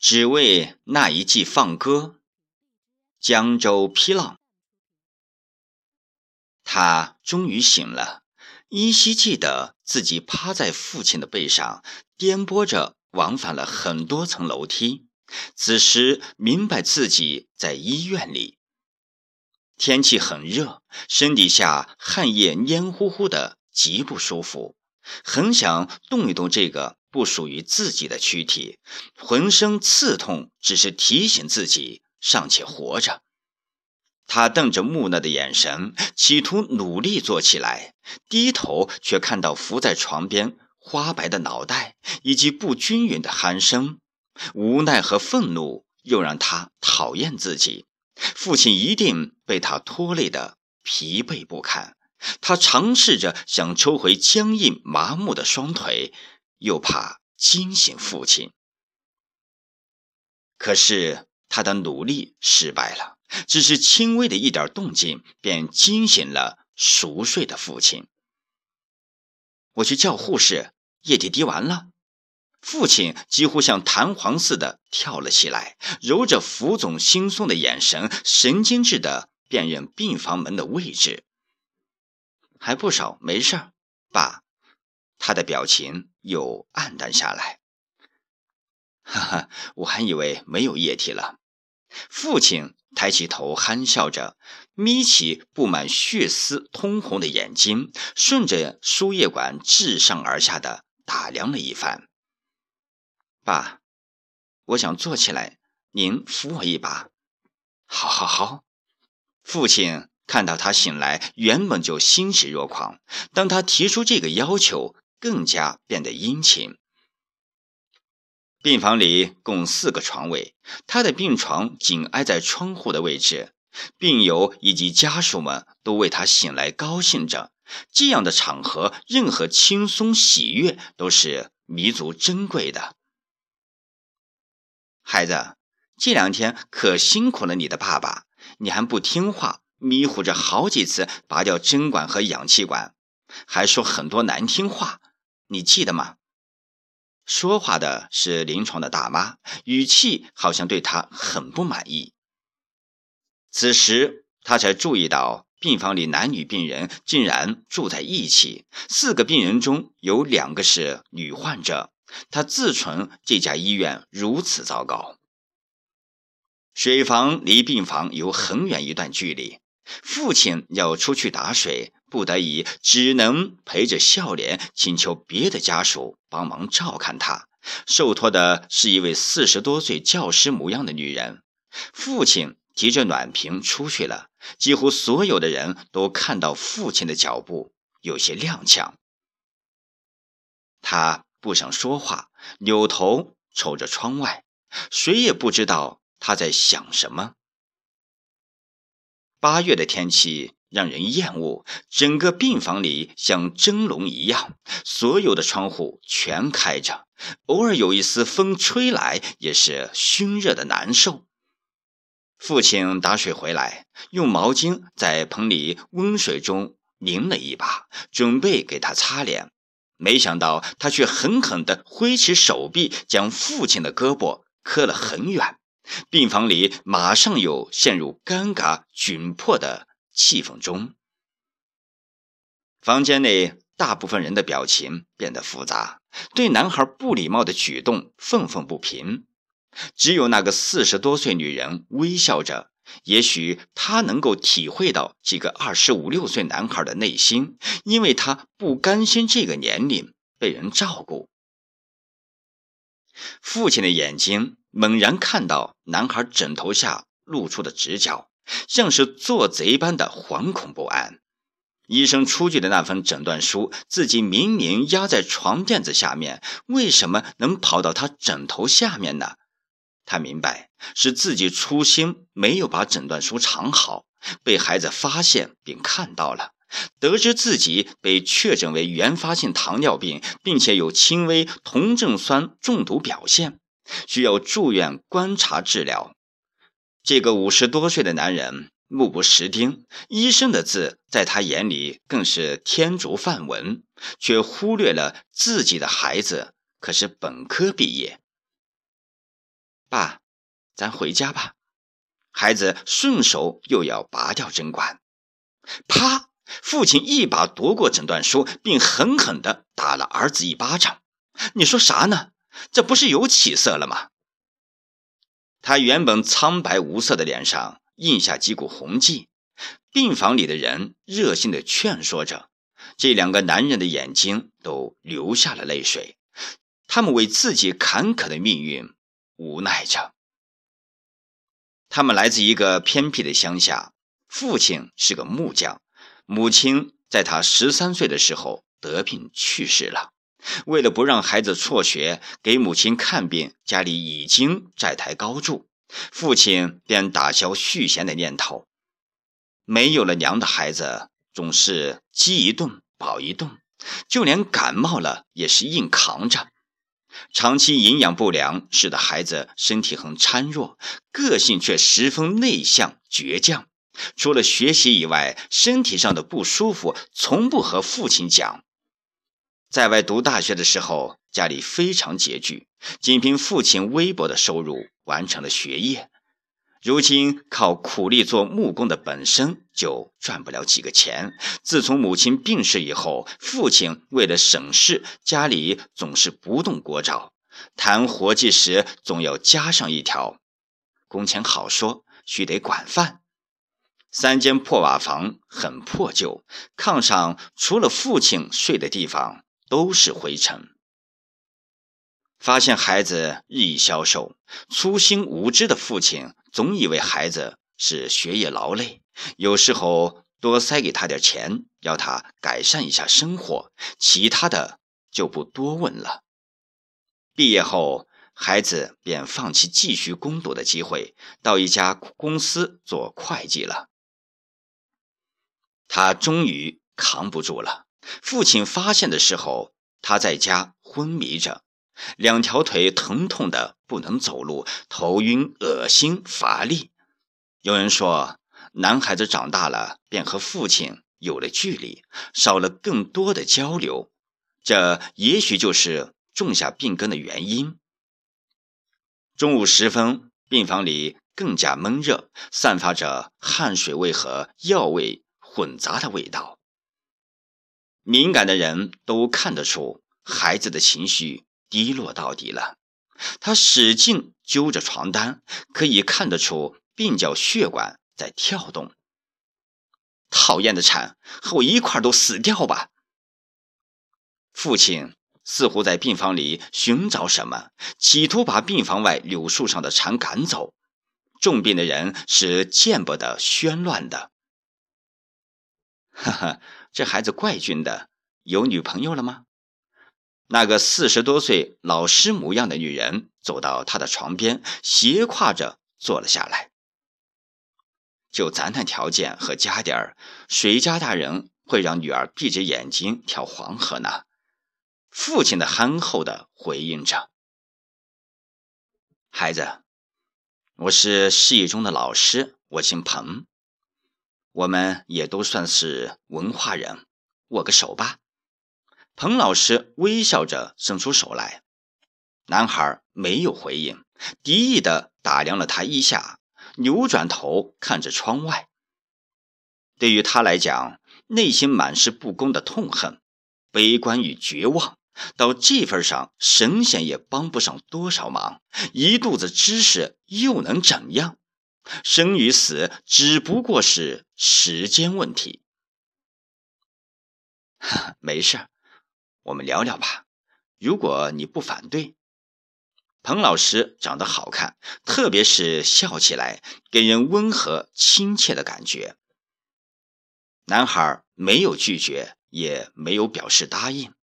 只为那一季放歌，江州披浪。他终于醒了，依稀记得自己趴在父亲的背上，颠簸着往返了很多层楼梯。此时明白自己在医院里，天气很热，身底下汗液黏糊糊的，极不舒服，很想动一动这个。不属于自己的躯体，浑身刺痛，只是提醒自己尚且活着。他瞪着木讷的眼神，企图努力坐起来，低头却看到伏在床边花白的脑袋以及不均匀的鼾声。无奈和愤怒又让他讨厌自己。父亲一定被他拖累得疲惫不堪。他尝试着想抽回僵硬麻木的双腿。又怕惊醒父亲，可是他的努力失败了，只是轻微的一点动静便惊醒了熟睡的父亲。我去叫护士，液体滴完了。父亲几乎像弹簧似的跳了起来，揉着浮肿惺忪的眼神，神经质的辨认病房门的位置。还不少，没事儿，爸。他的表情又暗淡下来。哈哈，我还以为没有液体了。父亲抬起头，憨笑着，眯起布满血丝、通红的眼睛，顺着输液管自上而下的打量了一番。爸，我想坐起来，您扶我一把。好，好，好。父亲看到他醒来，原本就欣喜若狂。当他提出这个要求。更加变得殷勤。病房里共四个床位，他的病床紧挨在窗户的位置。病友以及家属们都为他醒来高兴着。这样的场合，任何轻松喜悦都是弥足珍贵的。孩子，这两天可辛苦了你的爸爸，你还不听话，迷糊着好几次拔掉针管和氧气管，还说很多难听话。你记得吗？说话的是临床的大妈，语气好像对他很不满意。此时他才注意到，病房里男女病人竟然住在一起，四个病人中有两个是女患者。他自存这家医院如此糟糕。水房离病房有很远一段距离，父亲要出去打水。不得已，只能陪着笑脸，请求别的家属帮忙照看他。受托的是一位四十多岁教师模样的女人。父亲提着暖瓶出去了，几乎所有的人都看到父亲的脚步有些踉跄。他不想说话，扭头瞅着窗外，谁也不知道他在想什么。八月的天气。让人厌恶，整个病房里像蒸笼一样，所有的窗户全开着，偶尔有一丝风吹来，也是熏热的难受。父亲打水回来，用毛巾在盆里温水中拧了一把，准备给他擦脸，没想到他却狠狠地挥起手臂，将父亲的胳膊磕了很远。病房里马上又陷入尴尬窘迫的。气氛中，房间内大部分人的表情变得复杂，对男孩不礼貌的举动愤愤不平。只有那个四十多岁女人微笑着，也许她能够体会到这个二十五六岁男孩的内心，因为他不甘心这个年龄被人照顾。父亲的眼睛猛然看到男孩枕头下露出的直角。像是做贼般的惶恐不安。医生出具的那份诊断书，自己明明压在床垫子下面，为什么能跑到他枕头下面呢？他明白是自己粗心，没有把诊断书藏好，被孩子发现并看到了。得知自己被确诊为原发性糖尿病，并且有轻微酮症酸中毒表现，需要住院观察治疗。这个五十多岁的男人目不识丁，医生的字在他眼里更是天竺梵文，却忽略了自己的孩子可是本科毕业。爸，咱回家吧。孩子顺手又要拔掉针管，啪！父亲一把夺过诊断书，并狠狠地打了儿子一巴掌。你说啥呢？这不是有起色了吗？他原本苍白无色的脸上印下几股红迹。病房里的人热心地劝说着，这两个男人的眼睛都流下了泪水。他们为自己坎坷的命运无奈着。他们来自一个偏僻的乡下，父亲是个木匠，母亲在他十三岁的时候得病去世了。为了不让孩子辍学，给母亲看病，家里已经债台高筑，父亲便打消续弦的念头。没有了娘的孩子，总是饥一顿饱一顿，就连感冒了也是硬扛着。长期营养不良，使得孩子身体很孱弱，个性却十分内向倔强。除了学习以外，身体上的不舒服从不和父亲讲。在外读大学的时候，家里非常拮据，仅凭父亲微薄的收入完成了学业。如今靠苦力做木工的本身就赚不了几个钱。自从母亲病逝以后，父亲为了省事，家里总是不动锅灶，谈活计时总要加上一条：工钱好说，须得管饭。三间破瓦房很破旧，炕上除了父亲睡的地方都是灰尘。发现孩子日益消瘦，粗心无知的父亲总以为孩子是学业劳累，有时候多塞给他点钱，要他改善一下生活，其他的就不多问了。毕业后，孩子便放弃继续攻读的机会，到一家公司做会计了。他终于扛不住了，父亲发现的时候，他在家昏迷着。两条腿疼痛的不能走路，头晕、恶心、乏力。有人说，男孩子长大了便和父亲有了距离，少了更多的交流，这也许就是种下病根的原因。中午时分，病房里更加闷热，散发着汗水味和药味混杂的味道。敏感的人都看得出孩子的情绪。低落到底了，他使劲揪着床单，可以看得出鬓角血管在跳动。讨厌的蝉，和我一块都死掉吧！父亲似乎在病房里寻找什么，企图把病房外柳树上的蝉赶走。重病的人是见不得喧乱的。哈哈，这孩子怪俊的，有女朋友了吗？那个四十多岁老师模样的女人走到他的床边，斜挎着坐了下来。就咱那条件和家底儿，谁家大人会让女儿闭着眼睛跳黄河呢？父亲的憨厚的回应着：“孩子，我是市一中的老师，我姓彭，我们也都算是文化人，握个手吧。”彭老师微笑着伸出手来，男孩没有回应，敌意的打量了他一下，扭转头看着窗外。对于他来讲，内心满是不公的痛恨、悲观与绝望，到这份上，神仙也帮不上多少忙。一肚子知识又能怎样？生与死只不过是时间问题。没事。我们聊聊吧，如果你不反对。彭老师长得好看，特别是笑起来，给人温和亲切的感觉。男孩没有拒绝，也没有表示答应，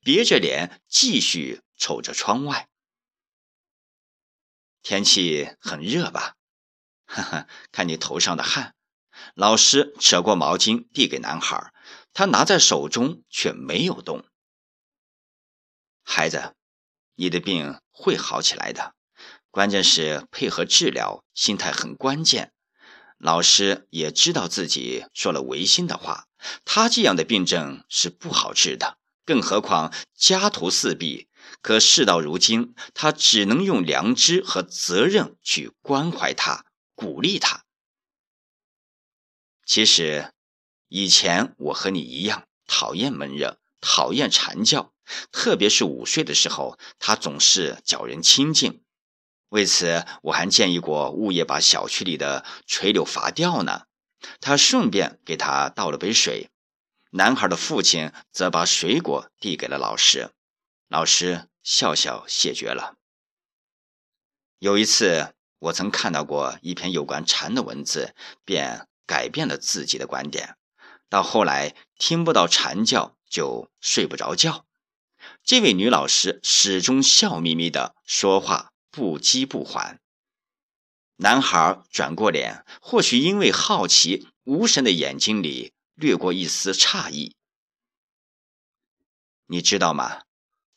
别着脸继续瞅着窗外。天气很热吧？哈哈，看你头上的汗。老师扯过毛巾递给男孩，他拿在手中却没有动。孩子，你的病会好起来的，关键是配合治疗，心态很关键。老师也知道自己说了违心的话，他这样的病症是不好治的，更何况家徒四壁，可事到如今，他只能用良知和责任去关怀他、鼓励他。其实，以前我和你一样讨厌闷热，讨厌蝉叫，特别是午睡的时候，他总是叫人清静。为此，我还建议过物业把小区里的垂柳伐掉呢。他顺便给他倒了杯水。男孩的父亲则把水果递给了老师，老师笑笑谢绝了。有一次，我曾看到过一篇有关蝉的文字，便改变了自己的观点。到后来，听不到蝉叫就睡不着觉。这位女老师始终笑眯眯的说话，不急不缓。男孩转过脸，或许因为好奇，无神的眼睛里。掠过一丝诧异，你知道吗？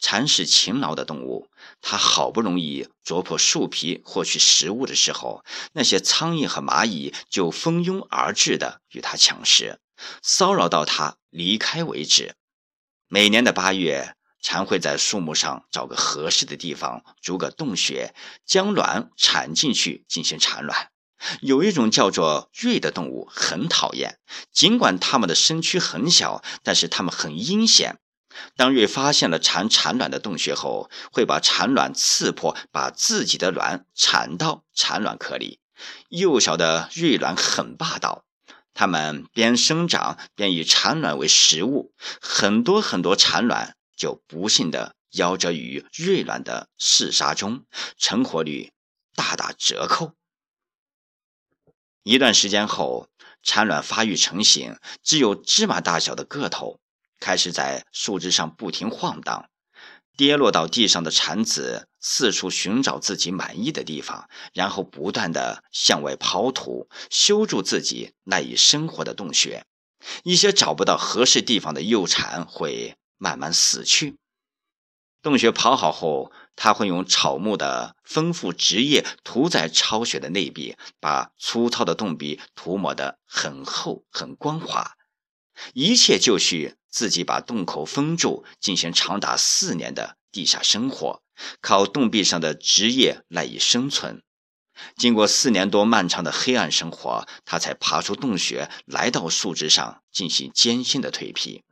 蝉是勤劳的动物，它好不容易啄破树皮获取食物的时候，那些苍蝇和蚂蚁就蜂拥而至的与它抢食，骚扰到它离开为止。每年的八月，蝉会在树木上找个合适的地方筑个洞穴，将卵产进去进行产卵。有一种叫做蚋的动物很讨厌，尽管它们的身躯很小，但是它们很阴险。当蚋发现了产产卵的洞穴后，会把产卵刺破，把自己的卵产到产卵壳里。幼小的蚋卵很霸道，它们边生长边以产卵为食物，很多很多产卵就不幸的夭折于蚋卵的嗜杀中，成活率大打折扣。一段时间后，产卵发育成型，只有芝麻大小的个头，开始在树枝上不停晃荡。跌落到地上的产子四处寻找自己满意的地方，然后不断的向外刨土，修筑自己赖以生活的洞穴。一些找不到合适地方的幼蝉会慢慢死去。洞穴刨好后，他会用草木的丰富汁液涂在巢穴的内壁，把粗糙的洞壁涂抹得很厚很光滑。一切就绪，自己把洞口封住，进行长达四年的地下生活，靠洞壁上的汁液赖以生存。经过四年多漫长的黑暗生活，他才爬出洞穴，来到树枝上进行艰辛的蜕皮。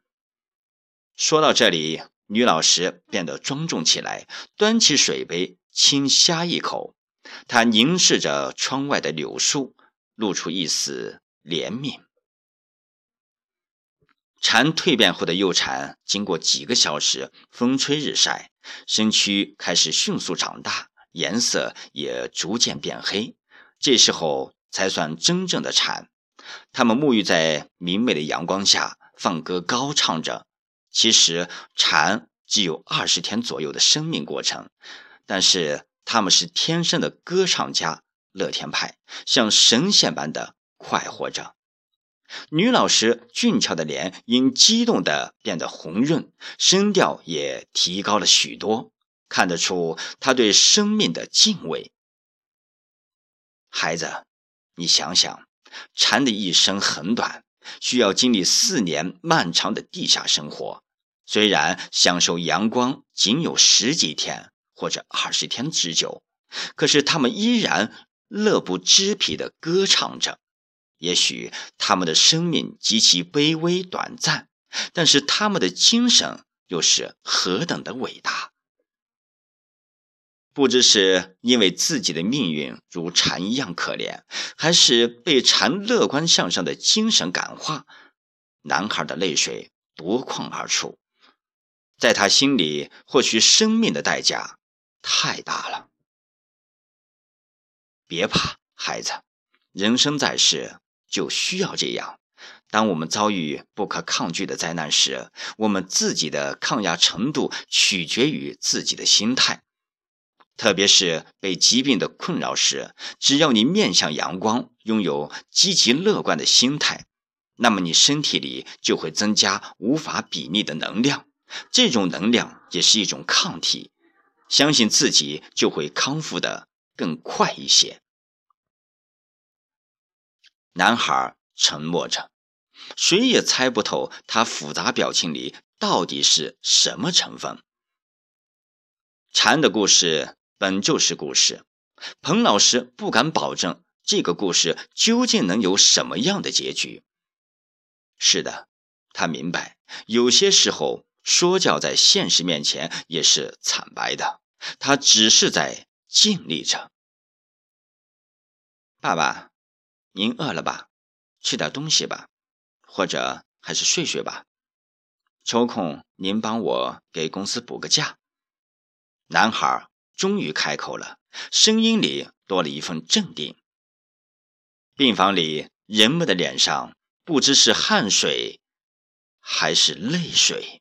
说到这里。女老师变得庄重起来，端起水杯，轻呷一口。她凝视着窗外的柳树，露出一丝怜悯。蝉蜕变后的幼蝉，经过几个小时风吹日晒，身躯开始迅速长大，颜色也逐渐变黑。这时候才算真正的蝉。它们沐浴在明媚的阳光下，放歌高唱着。其实蝉只有二十天左右的生命过程，但是他们是天生的歌唱家、乐天派，像神仙般的快活着。女老师俊俏的脸因激动的变得红润，声调也提高了许多，看得出她对生命的敬畏。孩子，你想想，蝉的一生很短。需要经历四年漫长的地下生活，虽然享受阳光仅有十几天或者二十天之久，可是他们依然乐不知疲地歌唱着。也许他们的生命极其卑微短暂，但是他们的精神又是何等的伟大！不知是因为自己的命运如蝉一样可怜，还是被蝉乐观向上的精神感化，男孩的泪水夺眶而出。在他心里，或许生命的代价太大了。别怕，孩子，人生在世就需要这样。当我们遭遇不可抗拒的灾难时，我们自己的抗压程度取决于自己的心态。特别是被疾病的困扰时，只要你面向阳光，拥有积极乐观的心态，那么你身体里就会增加无法比拟的能量。这种能量也是一种抗体，相信自己就会康复的更快一些。男孩沉默着，谁也猜不透他复杂表情里到底是什么成分。蝉的故事本就是故事，彭老师不敢保证这个故事究竟能有什么样的结局。是的，他明白，有些时候说教在现实面前也是惨白的。他只是在尽力着。爸爸，您饿了吧？吃点东西吧，或者还是睡睡吧。抽空您帮我给公司补个假。男孩终于开口了，声音里多了一份镇定。病房里人们的脸上不知是汗水还是泪水。